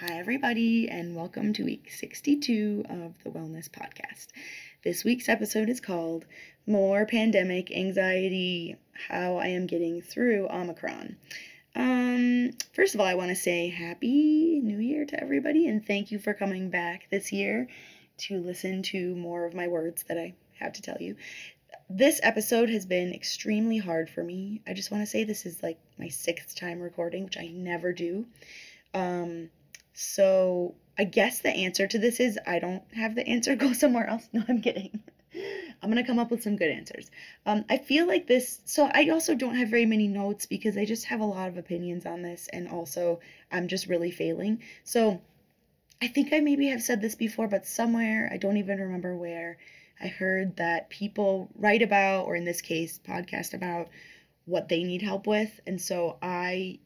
Hi, everybody, and welcome to week 62 of the Wellness Podcast. This week's episode is called More Pandemic Anxiety How I Am Getting Through Omicron. Um, first of all, I want to say Happy New Year to everybody, and thank you for coming back this year to listen to more of my words that I have to tell you. This episode has been extremely hard for me. I just want to say this is like my sixth time recording, which I never do. Um, so I guess the answer to this is I don't have the answer. Go somewhere else. No, I'm kidding. I'm gonna come up with some good answers. Um, I feel like this. So I also don't have very many notes because I just have a lot of opinions on this, and also I'm just really failing. So I think I maybe have said this before, but somewhere I don't even remember where I heard that people write about, or in this case, podcast about what they need help with, and so I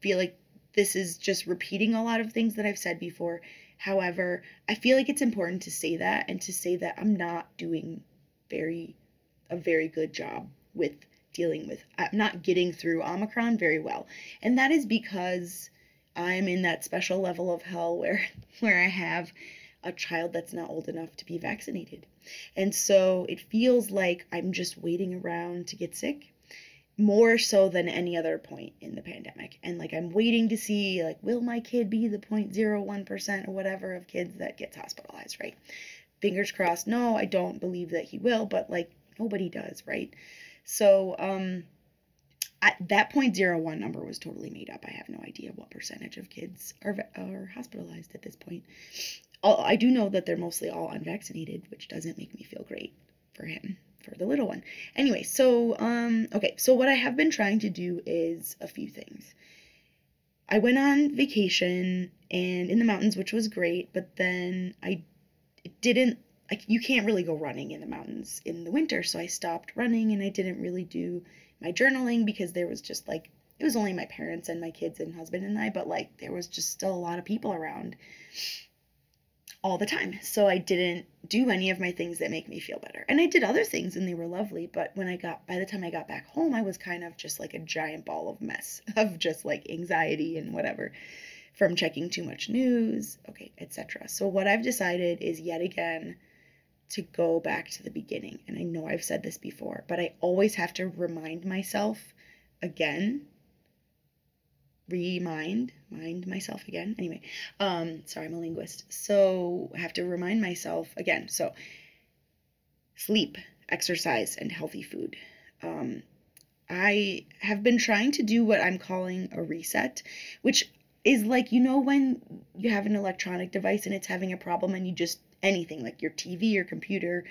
feel like this is just repeating a lot of things that I've said before. However, I feel like it's important to say that and to say that I'm not doing very a very good job with dealing with I'm not getting through Omicron very well. And that is because I'm in that special level of hell where where I have a child that's not old enough to be vaccinated. And so it feels like I'm just waiting around to get sick more so than any other point in the pandemic. And like I'm waiting to see like will my kid be the 0.01% or whatever of kids that gets hospitalized, right? Fingers crossed. No, I don't believe that he will, but like nobody does, right? So um at that 0.01 number was totally made up. I have no idea what percentage of kids are are hospitalized at this point. I do know that they're mostly all unvaccinated, which doesn't make me feel great for him for the little one. Anyway, so um okay, so what I have been trying to do is a few things. I went on vacation and in the mountains, which was great, but then I didn't like you can't really go running in the mountains in the winter, so I stopped running and I didn't really do my journaling because there was just like it was only my parents and my kids and husband and I, but like there was just still a lot of people around all the time. So I didn't do any of my things that make me feel better. And I did other things and they were lovely, but when I got by the time I got back home, I was kind of just like a giant ball of mess of just like anxiety and whatever from checking too much news, okay, etc. So what I've decided is yet again to go back to the beginning. And I know I've said this before, but I always have to remind myself again remind mind myself again. Anyway um sorry i'm a linguist. So i have to remind myself again. So sleep exercise and healthy food. Um i have been trying to do what i'm calling a reset which is like you know when you have an electronic device and it's having a problem and you just anything like your tv your computer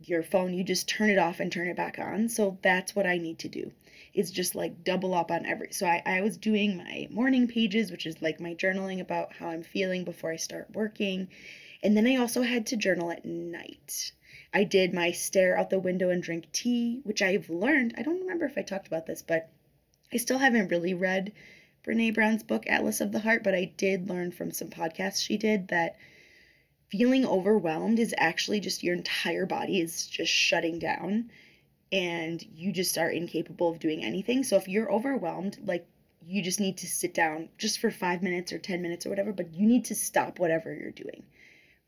your phone you just turn it off and turn it back on so that's what i need to do It's just like double up on every. So I, I was doing my morning pages, which is like my journaling about how I'm feeling before I start working. And then I also had to journal at night. I did my stare out the window and drink tea, which I've learned. I don't remember if I talked about this, but I still haven't really read Brene Brown's book, Atlas of the Heart, but I did learn from some podcasts she did that feeling overwhelmed is actually just your entire body is just shutting down and you just are incapable of doing anything. So if you're overwhelmed, like you just need to sit down just for five minutes or 10 minutes or whatever, but you need to stop whatever you're doing.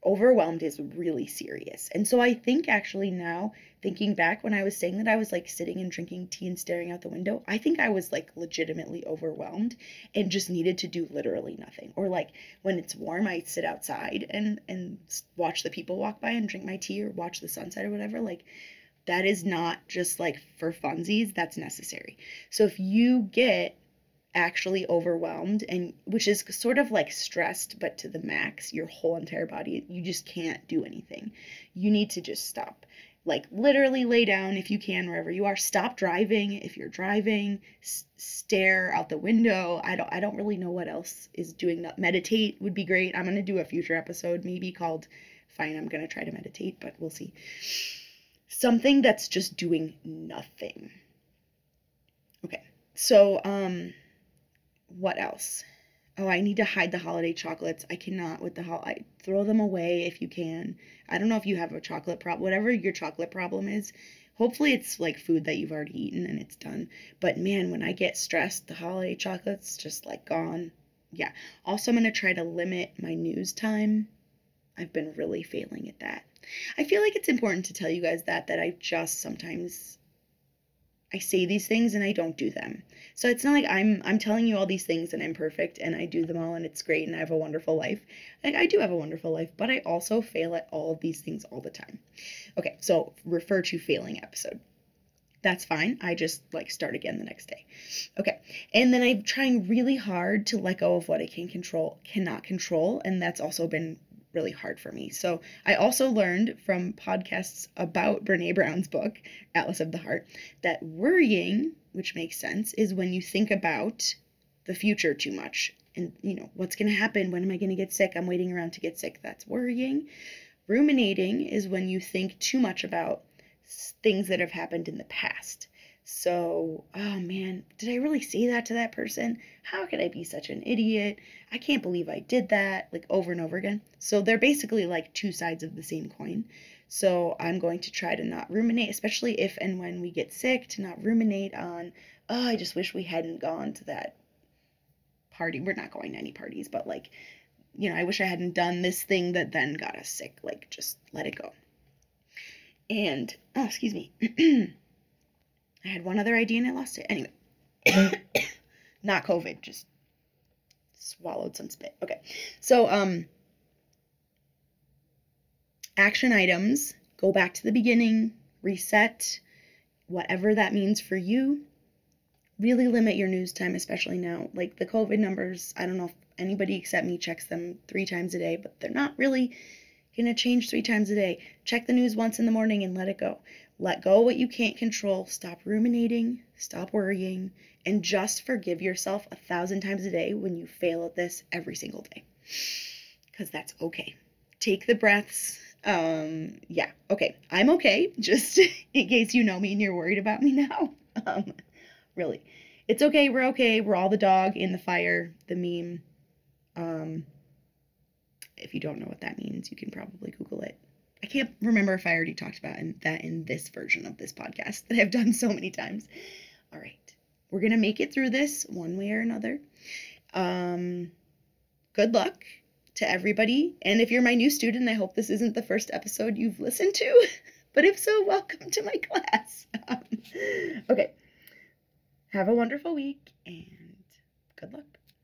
Overwhelmed is really serious. And so I think actually now, thinking back when I was saying that I was like sitting and drinking tea and staring out the window, I think I was like legitimately overwhelmed and just needed to do literally nothing. Or like when it's warm, I sit outside and and watch the people walk by and drink my tea or watch the sunset or whatever. Like that is not just like for funsies, that's necessary. So if you get actually overwhelmed and which is sort of like stressed but to the max your whole entire body you just can't do anything. You need to just stop. Like literally lay down if you can wherever you are. Stop driving if you're driving. S- stare out the window. I don't i don't really know what else is doing that. Meditate would be great. I'm going to do a future episode maybe called fine i'm going to try to meditate but we'll see. Something that's just doing nothing. Okay, so um, what else? Oh, I need to hide the holiday chocolates. I cannot with the holiday. Throw them away if you can. I don't know if you have a chocolate problem. Whatever your chocolate problem is, hopefully it's like food that you've already eaten and it's done. But man, when I get stressed, the holiday chocolates just like gone. yeah. Also, I'm going to try to limit my news time. I've been really failing at that. I feel like it's important to tell you guys that that I just sometimes I say these things and I don't do them. So it's not like I'm I'm telling you all these things and I'm perfect and I do them all and it's great and I have a wonderful life. Like I do have a wonderful life, but I also fail at all of these things all the time. Okay, so refer to failing episode. That's fine. I just like start again the next day. Okay. And then I'm trying really hard to let go of what I can control, cannot control, and that's also been really hard for me. So I also learned from podcasts about Brene Brown's book, Atlas of the Heart, that worrying, which makes sense, is when you think about the future too much. And, you know, what's going to happen? When am I going to get sick? I'm waiting around to get sick. That's worrying. Ruminating is when you think too much about things that have happened in the past. So, oh man, did I really say that to that person? How could I be such an idiot? I can't believe I did that, like over and over again. So, they're basically like two sides of the same coin. So, I'm going to try to not ruminate, especially if and when we get sick, to not ruminate on, oh, I just wish we hadn't gone to that party. We're not going to any parties, but like, you know, I wish I hadn't done this thing that then got us sick. Like, just let it go. And, oh, excuse me. I had one other idea and I lost it. Anyway, not COVID, just swallowed some spit. Okay. So, um, action items go back to the beginning, reset, whatever that means for you. Really limit your news time, especially now. Like the COVID numbers, I don't know if anybody except me checks them three times a day, but they're not really going to change three times a day. Check the news once in the morning and let it go. Let go what you can't control. Stop ruminating. Stop worrying. And just forgive yourself a thousand times a day when you fail at this every single day. Because that's okay. Take the breaths. Um, yeah, okay. I'm okay, just in case you know me and you're worried about me now. Um, really. It's okay. We're okay. We're all the dog in the fire, the meme. Um, if you don't know what that means, you can probably Google it. I can't remember if I already talked about that in this version of this podcast that I've done so many times. All right. We're going to make it through this one way or another. Um, good luck to everybody. And if you're my new student, I hope this isn't the first episode you've listened to. But if so, welcome to my class. okay. Have a wonderful week and good luck.